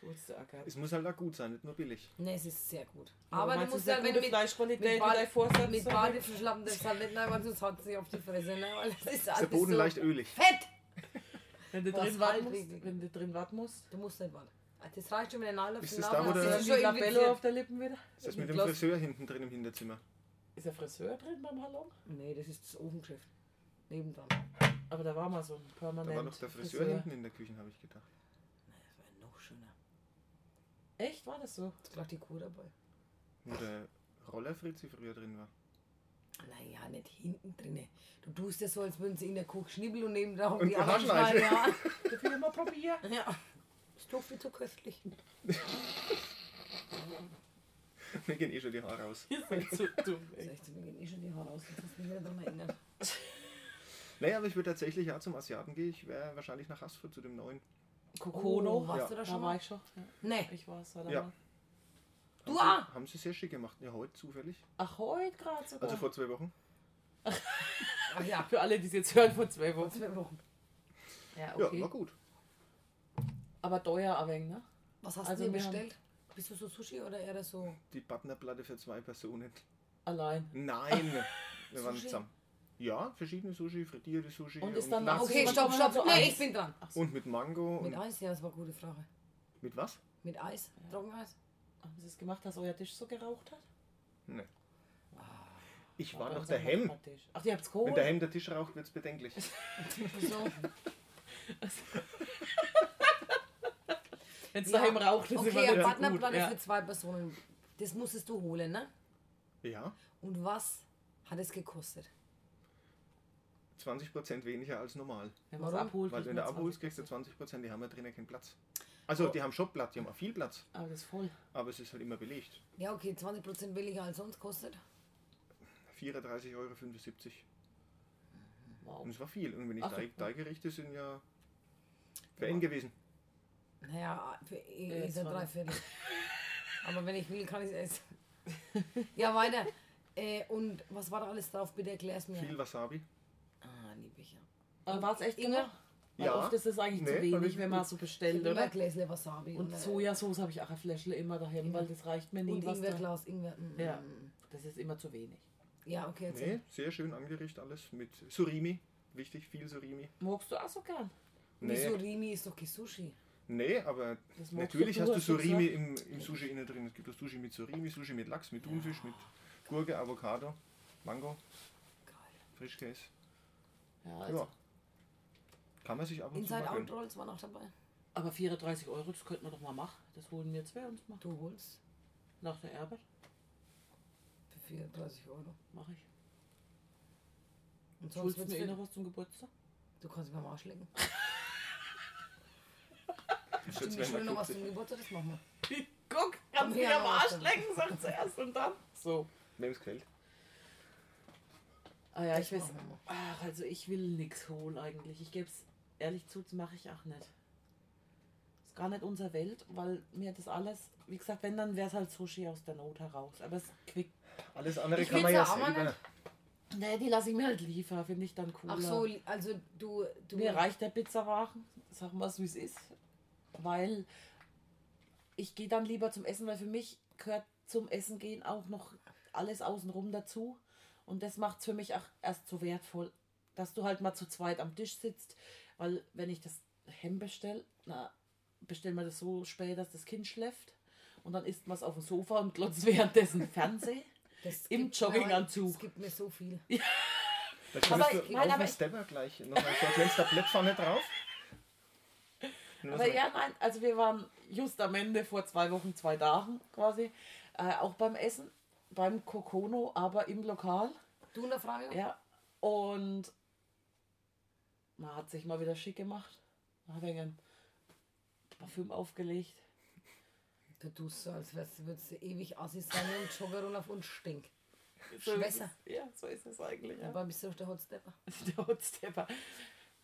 Der. Es muss halt auch gut sein, nicht nur billig. Ne, es ist sehr gut. Aber Aber du musst ja, wenn du mit, Fleischqualität mit, Vorsatz mit so? Badeverschlappen das halt nicht, nein, weil sonst hat sie auf die Fresse. Ne? Weil das ist Ist der alles Boden so leicht ölig. fett. *laughs* Wenn du drin warten halt musst, wenn du drin warten musst. Du musst nicht warten. Ah, Das reicht schon, wenn der Nagel auf Ist den das da, wo der- schon Labello auf der Lippen wieder. Ist das mit dem Friseur hinten drin im Hinterzimmer? Ist der Friseur drin beim Hallo? Nee, das ist das Ofengeschäft. Nebendran. Aber da war mal so ein Da permanent. war doch der Friseur hinten in der Küche, habe ich gedacht. Das wäre noch schöner. Echt, war das so? Ist gleich die Kuh dabei. Wo der Rollerfritzi früher drin war. Naja, nicht hinten drinne. Du tust ja so, als würden sie in der Kuh schnibbeln und neben Und die anderen schneiden. Darf ich mal probieren? Ja. ja. Ist doch viel zu köstlich. *laughs* *laughs* Mir gehen eh schon die Haare aus. Ihr seid so dumm. ey. 16, wir gehen eh schon die Haare aus. Jetzt hast mich wieder daran erinnert. Naja, aber ich würde tatsächlich auch zum Asiaten gehen. Ich wäre wahrscheinlich nach Hasford zu dem neuen. Kokono. Oh, warst Ja. du da da schon war mal? ich schon. Ja. Nee. Ich war es. oder Ja. Du haben auch? sie, haben sie sehr schick gemacht. Ja, heute zufällig. Ach, heute gerade sogar. Also vor zwei Wochen. Ach *laughs* ja. Für alle, die es jetzt hören, vor zwei Vor Wochen. zwei Wochen. Ja, Ja, okay. war gut. Aber teuer ein wenig, ne? Was hast Also du haben- bestellt? Bist du so Sushi oder eher das so? Die Partnerplatte für zwei Personen. Allein. Nein! Wir *laughs* waren Sushi? zusammen. Ja, verschiedene Sushi, frittierte Sushi. Und ist dann Lachs. Okay, stopp, stopp. so Nee, ich bin dran. Und mit Mango. Mit und Eis? Ja, das war eine gute Frage. mit was? Mit Eis? Trockeneis? Haben Sie es gemacht, dass euer Tisch so geraucht hat? Nee. Ich war unserem der Hem. Nachbartisch. Ach, die habt's Wenn geholt? der Hem der Tisch raucht, wird es bedenklich. *laughs* *laughs* Wenn es Ja. daheim raucht, ist Okay, immer nicht so gut. Ja. für zwei Personen. Das musstest du holen, ne? Ja, Und was hat es gekostet? 20% weniger als normal. Wenn man es Warum? abholt, Weil wenn du abholst, 20. kriegst du 20%, die haben ja drinnen keinen Platz. Also, die haben schon Platz, die haben auch viel Platz, Aber das ist voll. aber es ist halt immer belegt. Ja, okay, 20% billiger als sonst kostet. 34,75 Euro. Wow. Und es war viel. Und wenn ich Ach, drei, ja. drei Gerichte sind ja für ihn gewesen. Naja, für ihn Ja, ist er zwei. drei Viertel. *laughs* Aber wenn ich will, kann ich es essen. Ja, weiter. Äh, und was war da alles drauf? Bitte erklär's mir. Viel Wasabi. Ah, lieb ich ja. Aber war es echt immer? Weil Ja. oft ist es eigentlich Nee, zu wenig, wenn man so bestellt, Immer oder? ein Gläsle Wasabi. Und äh, Sojasauce habe ich auch ein Fläschle immer daheim, Ingwer. weil das reicht mir nie. Und Ingwerglas, Ingwer. mm, Ja. mm. Das ist immer zu wenig. Ja, okay, erzähl. Nee, sehr schön angerichtet alles. Mit Surimi. Wichtig, viel Surimi. Magst du auch so gern? Nee. Nee, Surimi ist doch kein Sushi. Nee aber Das natürlich hast du Surimi im, im Sushi innen drin. Es gibt auch Sushi mit Surimi, Sushi mit Lachs, mit Thunfisch, mit Gurke, Avocado, Mango, Geil. Frischkäse. Ja, also. Ja. Kann man sich ab und zu Inside mal Out gönnen. Rolls war noch dabei. Aber 34 Euro, das könnten wir doch mal machen. Das holen wir zwei uns mal. Du holst Nach der Arbeit für 34 Euro. mache ich. Und sonst Schuldest du wird's mir eh noch was zum Geburtstag? Du kannst mir am Arsch lecken. *laughs* Stimmt, ich will noch was 250. zum Geburtstag, das machen wir. *laughs* Guck, kannst du am Arsch lecken, sagt sie erst und dann. So. Wem es gefällt. Ah ja, ich weiß. Ach, also ich will nichts holen eigentlich. Ich gebe es ehrlich zu, das mache ich auch nicht. Ist gar nicht unsere Welt, weil mir das alles, wie gesagt, wenn, dann wäre es halt Sushi aus der Not heraus. Aber es quick. Alles andere Ich kann man ja mal selber. Nee, die lasse ich mir halt liefern, finde ich dann cooler. Ach so, also du. du Mir reicht der Pizzawagen, sagen wir es wie es ist. Weil ich gehe dann lieber zum Essen, weil für mich gehört zum Essen gehen auch noch alles außenrum dazu. Und das macht es für mich auch erst so wertvoll, dass du halt mal zu zweit am Tisch sitzt. Weil wenn ich das Hem bestelle, na, bestellen wir das so spät, dass das Kind schläft. Und dann isst man es auf dem Sofa und glotzt *laughs* währenddessen Fernsehen. Das Im Jogginganzug. Es gibt mir so viel. Da könntest Aber du ich- nein, auf ich- Stepper gleich noch ein so ein kleines Tablett vorne drauf. Nur Aber so- ja, nein, also wir waren just am Ende vor zwei Wochen, zwei Tagen quasi, äh, auch beim Essen, beim Kokono, aber im Lokal. Du eine Frage? Ja, und man hat sich mal wieder schick gemacht. Man hat ein Parfüm aufgelegt. Du tust so, als wärst, würdest du ewig assi sein und Jogger und auf uns stink. *laughs* So es- Ja, so ist es eigentlich. Ja. Aber bist du doch der Hotstepper. *laughs* Der Hotstepper.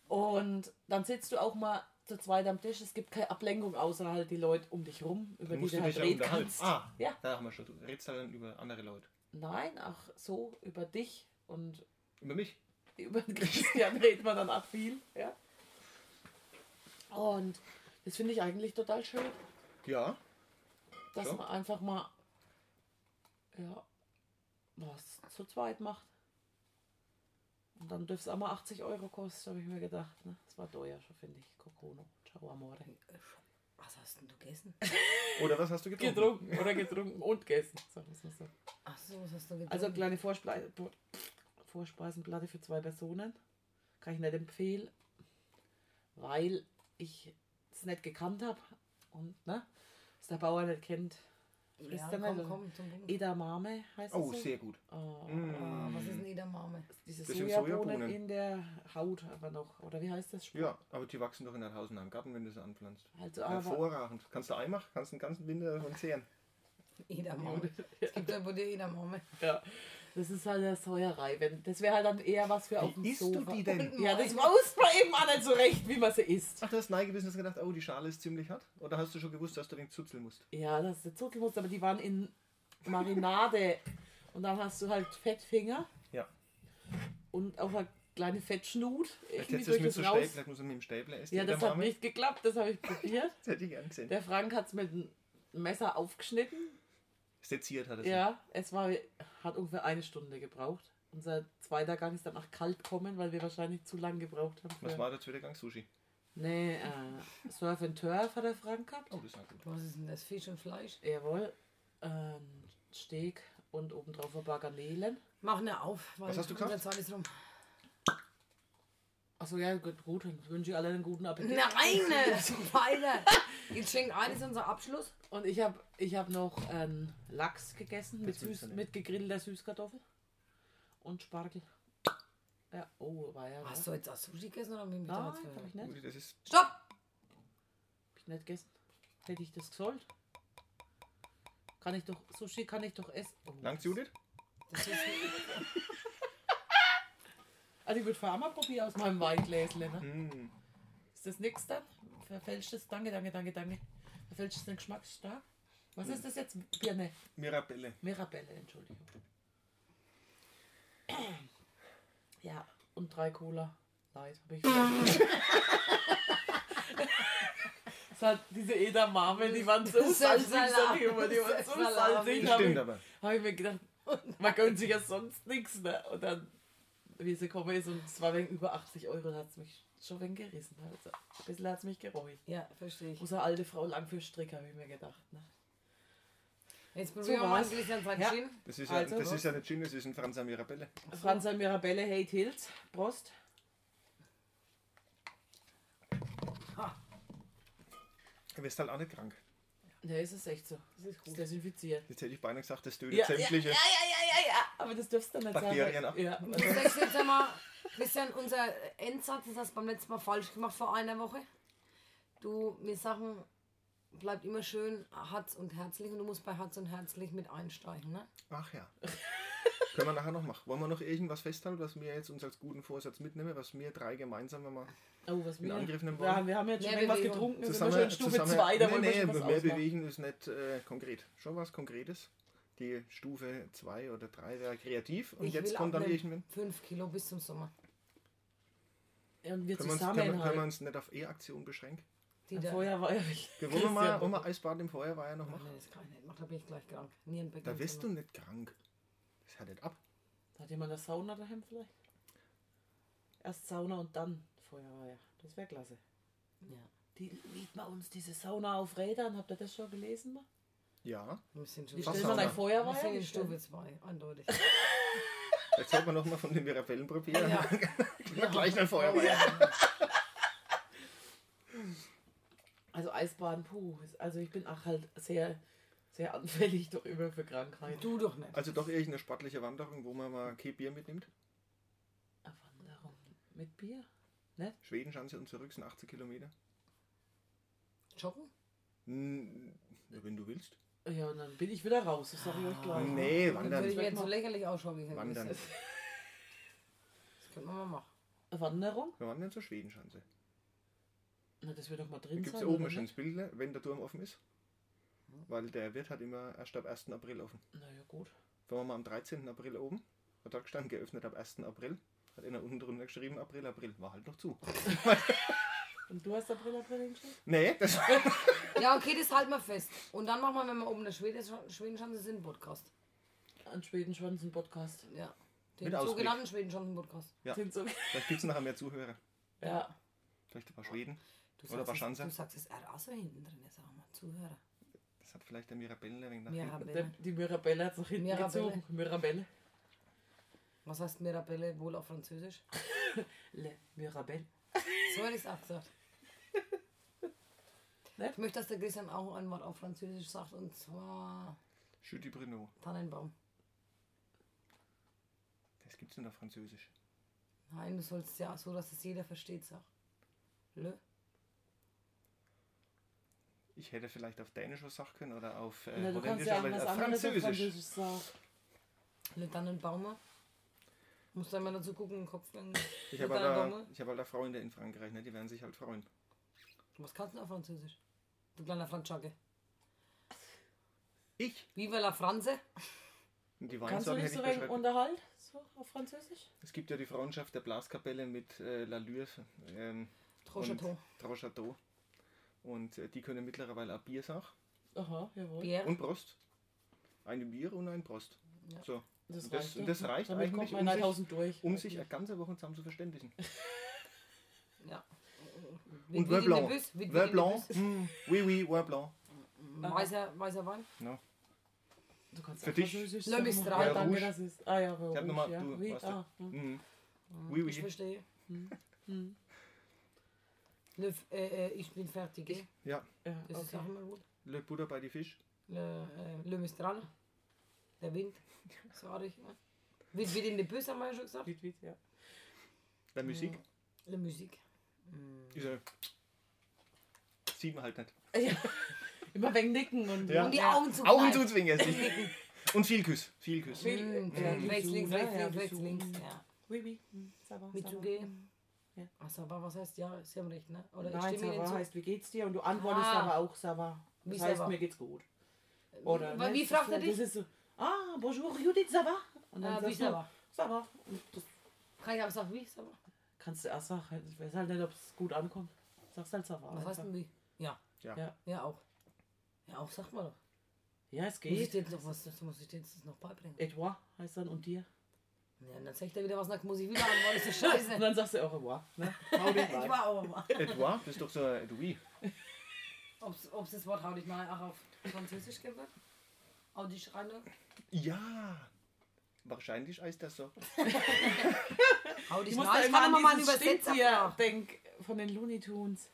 Und dann sitzt du auch mal zu zweit am Tisch. Es gibt keine Ablenkung, außer halt die Leute um dich rum, über die du halt reden kannst. Ah, Ja. da haben wir schon. Du redest dann über andere Leute. Nein, ach so, über dich und Über mich. über den *laughs* Christian redet man dann auch viel. Ja. Und das finde ich eigentlich total schön, Ja. dass So. man einfach mal ja, was zu zweit macht. Und dann dürfte es auch mal 80 Euro kosten, habe ich mir gedacht. Ne? Das war teuer schon, finde ich. Cocono. Ciao, amore. Was hast denn du gegessen? *laughs* Oder was hast du getrunken? Getrunken oder getrunken und gegessen, sagen wir so. Ach so, was hast du gegessen? Also kleine Vorspeise, Vorspeisenplatte für zwei Personen. Kann ich nicht empfehlen, weil ich es nicht gekannt habe und ne, was der Bauer nicht kennt. ja, er komm, nicht. komm. Edamame heißt Oh, es so. sehr gut. Oh, Ah, Edamame? Diese Das sind Sojabohnen Sojabohnen. in der Haut aber noch. Oder wie heißt das? Ja, aber die wachsen doch in deinem Haus und am Garten, wenn du sie anpflanzt. Also, aber, Hervorragend. Kannst du einmachen, kannst den ganzen Winter davon zehren. Edamame. Es gibt ja wohl die Edamame. ja, das ist halt eine Säuerei. Wenn, das wäre halt dann eher was für auf dem isst Sofa. du die denn? Ja, das wusste man eben auch nicht so recht, wie man sie isst. Ach, du hast neigebissen und hast gedacht, oh, die Schale ist ziemlich hart? Oder hast du schon gewusst, dass du den zuzeln musst? Ja, das ist der Zuckelmus, aber die waren in Marinade. Und dann hast du halt Fettfinger. Und auch eine kleine Fettschnut. Irgendwie hättest du es durch mit das so raus. Stäbler, muss man mit dem Stäbler essen. Ja, das hat nicht geklappt, das habe ich probiert. *laughs* Das hätte ich gern gesehen. Der Frank hat es mit einem Messer aufgeschnitten. Seziert hat er Ja, es war, hat ungefähr eine Stunde gebraucht. Unser zweiter Gang ist dann auch kalt kommen, weil wir wahrscheinlich zu lange gebraucht haben. Was war der zweite Gang? Sushi. Nee, äh, Surf and Turf hat der Frank gehabt. Oh, das ist gut. Was ist denn das? Fisch und Fleisch? Jawohl. Ein Steak und obendrauf ein paar Garnelen. Mach ne auf, weil Was hast du gesagt? Zeit ist rum. Achso, ja, gut, gut. Dann wünsche ich allen einen guten Appetit. Nein, *laughs* weiter. Jetzt schenkt eines unser Abschluss. Und ich habe ich hab noch einen Lachs gegessen mit, süß, mit gegrillter Süßkartoffel und Spargel. Ja, oh, war ja. Hast du jetzt auch Sushi gegessen oder mit dem Nein, hab ich nicht. Uli, Das ist Stopp! Hab ich nicht gegessen. Hätte ich das gesollt? Kann ich doch, Sushi kann ich doch essen. Oh, Langt Judith? Das ist *laughs* Also ich würde vorher mal probieren aus meinem Weingläschen. Ne? Mm. Ist das nix dann? Verfälscht es? Danke, danke, danke, danke. Verfälscht es den Geschmack stark? Was ist das jetzt? Birne. Mirabelle. Mirabelle, Entschuldigung. *clears throat* Ja, und drei Cola. Light habe ich. *laughs* *laughs* Es hat diese Edamame, die waren so salzig, sag ich immer, die waren so salzig. Das Habe stimmt ich, aber. hab ich mir gedacht, man gönnt sich ja sonst nichts. Ne? Und dann, wie sie gekommen ist, und es war wegen über 80 Euro, da hat es mich schon wegen gerissen. Also, ein bisschen hat es mich gereut. Ja, verstehe ich. Muss eine alte Frau lang für Strick, habe ich mir gedacht. Ne? Jetzt probieren wir mal ein Gläschen Sein Ja. Gin. Das ist, ja, Also, das was? ist ja nicht Gin, das ist ein Franzer Mirabelle. Franzer Mirabelle Hate Hills. Prost. Du wirst halt auch nicht krank. Ne, ist es echt so. Das ist Ist gut. desinfiziert. Jetzt hätte ich beinahe gesagt, das tötet Ja, ja, ja, ja, sämtliche. ja, ja, ja. Aber das dürfst du nicht Bakterien sagen. Ja. Das nächste jetzt einmal, Christian, unser Endsatz, das hast du beim letzten Mal falsch gemacht vor einer Woche. Du, mir Sachen bleibt immer schön Herz und herzlich und du musst bei Herz und herzlich mit einsteigen, ne? Ach ja. *laughs* Können wir nachher noch machen. Wollen wir noch irgendwas festhalten, was wir jetzt uns als guten Vorsatz mitnehmen, was wir drei gemeinsam mal Oh, was In wir, Angriff nehmen wir, wollen? haben, wir haben jetzt schon irgendwas getrunken. Wir sind zusammen, schon in Stufe zusammen 2, da nee, wollen wir nee, schon was mehr ausmachen. bewegen ist nicht äh, konkret. Schon was Konkretes. Die Stufe 2 oder 3 wäre kreativ und Ich jetzt will kommt dann irgendwann. 5 Kilo bis zum Sommer. Ja, Und wir Können wir, uns, zusammen können, wir, können wir halt. uns nicht auf E-Aktion beschränken? Die da, Feuerwehr. Wir *laughs* wollen mal, wollen wir Eisbad im Feuerwehr noch Ach, machen? nee, das kann ich nicht machen, da bin ich gleich krank. Nierenbecken. Da wirst du nicht krank. Nicht ab. Hat jemand eine Sauna daheim vielleicht? Erst Sauna und dann Feuerwehr. Das wäre klasse. Ja. Die liegt bei uns, diese Sauna auf Rädern. Habt ihr das schon gelesen? Mal? Ja. Wir sind schon stellt man Sauna? ein wir Feuerwehr? sind in Stufe 2, eindeutig. *laughs* Jetzt sollten wir noch mal von den Mirabellen probieren. Ja. *laughs* Gehen wir gleich ein Feuerwehr. Also Eisbaden, puh. Also ich bin auch halt sehr, sehr anfällig doch immer für Krankheiten. Du doch nicht. Also doch irgendeine sportliche Wanderung, wo man mal kein Bier mitnimmt. Eine Wanderung mit Bier? Schwedenschanze und zurück sind 80 Kilometer. Joggen? Hm, wenn du willst. Ja, und dann bin ich wieder raus, das sage ich euch gleich. Nee, Dann würde ich wandern. mir jetzt so lächerlich ausschauen, wie ich Wandern. Das können wir mal machen. Eine Wanderung? Wir wandern zur Schwedenschanze. Na, das wird doch mal Da drin gibt es sein. oben ein schönes? Bild, wenn der Turm offen ist. Weil der Wirt hat immer erst ab 1. April offen. Na ja, gut. Waren wir mal am 13. April oben. Hat dort gestanden, geöffnet ab 1. April. Hat einer unten drunter geschrieben, April, April. War halt noch zu. *laughs* Und du hast April, April hingestellt? Nee, das *laughs* Ja, okay, das halten wir fest. Und dann machen wir, wenn wir oben in der Schwede- Schwedenschanze sind, Podcast. An Schwedenschwanzen Podcast. Ja. Den Mit Ausblick. sogenannten Schwedenschanzen-Podcast. Ja. Sind so. Vielleicht gibt es nachher mehr Zuhörer. Ja. Vielleicht ein paar Schweden. Du Oder sagst, es, du sagst es R auch so hinten drin, sag mal, Zuhörer. Hat vielleicht der Mirabellen ein wenig nach Ja, hinten. Der, Mirabelle. die Mirabelle hat nach hinten Mirabelle. gezogen. Mirabelle. Was heißt Mirabelle wohl auf Französisch? *laughs* Le Mirabelle. So hätte ich es auch gesagt. *laughs* Ne? Ich möchte, dass der Christian auch ein Wort auf Französisch sagt, und zwar Judy Bruno. Tannenbaum. Das gibt's nur auf Französisch. Nein, du sollst ja so, dass es jeder versteht, sag. Le. Ich hätte vielleicht auf Dänisch was sagen können oder auf äh, Na, du kannst ja auch was auf anderes auf Französisch. Französisch sagen. Le Tannenbaume. Musst du einmal dazu gucken, im Kopf. Ich habe halt, ich hab halt auch Freunde in Frankreich, ne? die werden sich halt freuen. Was kannst du auf Französisch? Du kleiner Franzschacke. Ich? Viva la France. Die Kannst du dich hätte so beschreiben. unterhalten? So auf Französisch? Es gibt ja die Freundschaft der Blaskapelle mit äh, La Lure ähm, Trochateau. und Trochateau. Und äh, die können mittlerweile auch Bier sagen. Aha, jawohl. Bier. Und Prost. Ein Bier und ein Prost. Ja. So, Das Das- reicht, das reicht Damit eigentlich, kommt man um sich- 1000 durch. um sich eine ganze Woche zusammen zu verständigen. *laughs* Ja. Und Vin Blanc. Vin- Blanc. Mm, oui, oui, Vin Blanc. Weißer, weißer Wein. No. Du kannst Für dich? Le. Mistral. Ja, danke, das ist. Ah ja, Ich hab nochmal, ja. du, Oui, ah, hm. Mm. Oui, Ich oui. verstehe. hm. Le, äh, äh, ich bin fertig. gell? Ja, Ja, Das ist okay. auch immer gut. Le Buddha bei die Fisch. Le, äh, Le Mistral. Der Wind. *laughs* Ich. Ja. Wie, wie in der Bus haben wir ja schon gesagt. Wied, wied, ja. Der Musik. Le Musik. Ist ja, sieht man halt nicht. *laughs* ja. Immer wegen Nicken und. Ja. Und die. Augen zu Augen zuzwingen. *laughs* Und viel Küss. Viel Küss. Viel- Mm, ja, rechts, links, rechts? Ja, links, rechts, links. Ja. Oui, oui. Hm, ça va, Mit ça. Ja. Ach, aber was heißt ja? Sie haben recht, ne? Oder Nein, ich stimme ça Ihnen va zu. heißt, wie geht's dir? Und du antwortest Ah. aber auch, ça va. Wie Das ça heißt, va? mir geht's gut. Oder, Weil ne, wie fragt er dich? Das ist so, ah, bonjour, Judith, ça va? Und dann Ah, wie sagst du, Kann ich auch sagen, wie? Sag mal. kannst du erst sagen. Ich weiß halt nicht, ob es gut ankommt. Sagst halt, ça va. Was heißt denn wie? Ja. Ja. Ja. Ja, auch. Ja, auch, sag mal doch. Ja, es Muss ich geht. dir jetzt noch was, muss ich dir jetzt noch beibringen. Et toi heißt dann und dir. Ja, dann sagt er wieder was, dann muss ich wieder antworten, das ist scheiße. Und *laughs* dann sagst du au revoir. Ne? Hau dich ich rein. war aber mal. Edouard, das ist doch so ein Edouard. Ob's, ob's das Wort hau dich mal auch auf Französisch gibt? Hau dich rein. Ja. Wahrscheinlich heißt das so. *laughs* Hau Ich dich muss rein. da Ich kann an immer mal einen Übersetzer denk von den Looney Tunes.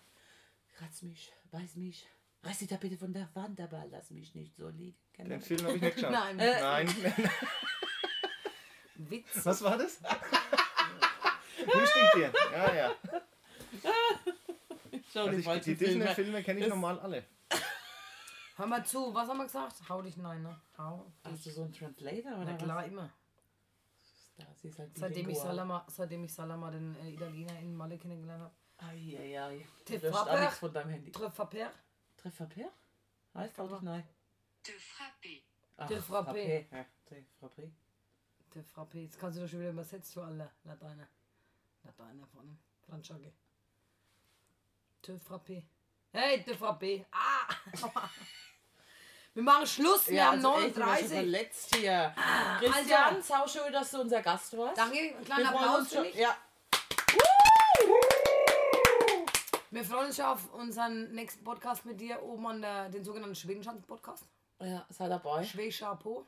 Kratz mich, beiß mich. Reiß die Tapete von der Wand, aber lass mich nicht so liegen. Den? Film habe ich nicht geschaut. Nein. Nein. *laughs* Witz. Was war das? *laughs* Hüstingtier. Ja, ja. Schau Also die ich, die Filme. Disney-Filme kenne ich Das- normal alle. Hör mal zu, was haben wir gesagt? Hau dich nein, ne? Hau Hast du so einen Translator oder Na was? klar, immer. Da, sie ist halt Seitdem ich. Salama, seitdem ich Salama, den äh, Italiener in Malle kennengelernt habe. Eieiei. Nichts von deinem Handy. Treffer per. Treffer per? Heißt auch nicht nein. Te frapper. Ach, Te frappe. frappe. Ja, te frappe. Der Frappe. Jetzt kannst du doch schon wieder übersetzt für alle Lateiner. Lateiner von Franzschage. Te frappe. Hey, DVB. Ah. *laughs* Wir machen Schluss, wir Ja, haben also echt, ich bin schon 39. verletzt hier. Christian, also- sau schön, dass du unser Gast warst. Danke, kleinen freuen Applaus für dich. Ja. Wir freuen uns schon auf unseren nächsten Podcast mit dir oben an der, den sogenannten Schwedenschanz-Podcast. Ja, sei dabei. Ja, den, Schwechapeau.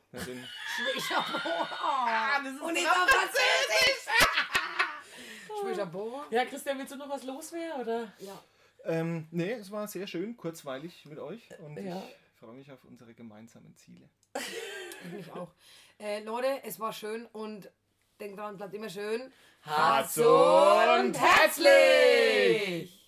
Ah, das ist Und ich war französisch. *laughs* Schwechapeau. Ja, Christian, willst du noch was loswerden? Oder? Ja. ähm, nee, es war sehr schön, kurzweilig mit euch und Ja. ich freue mich auf unsere gemeinsamen Ziele. Ich mich auch. Äh, Leute, es war schön und denkt dran, bleibt immer schön. Herz und herzlich!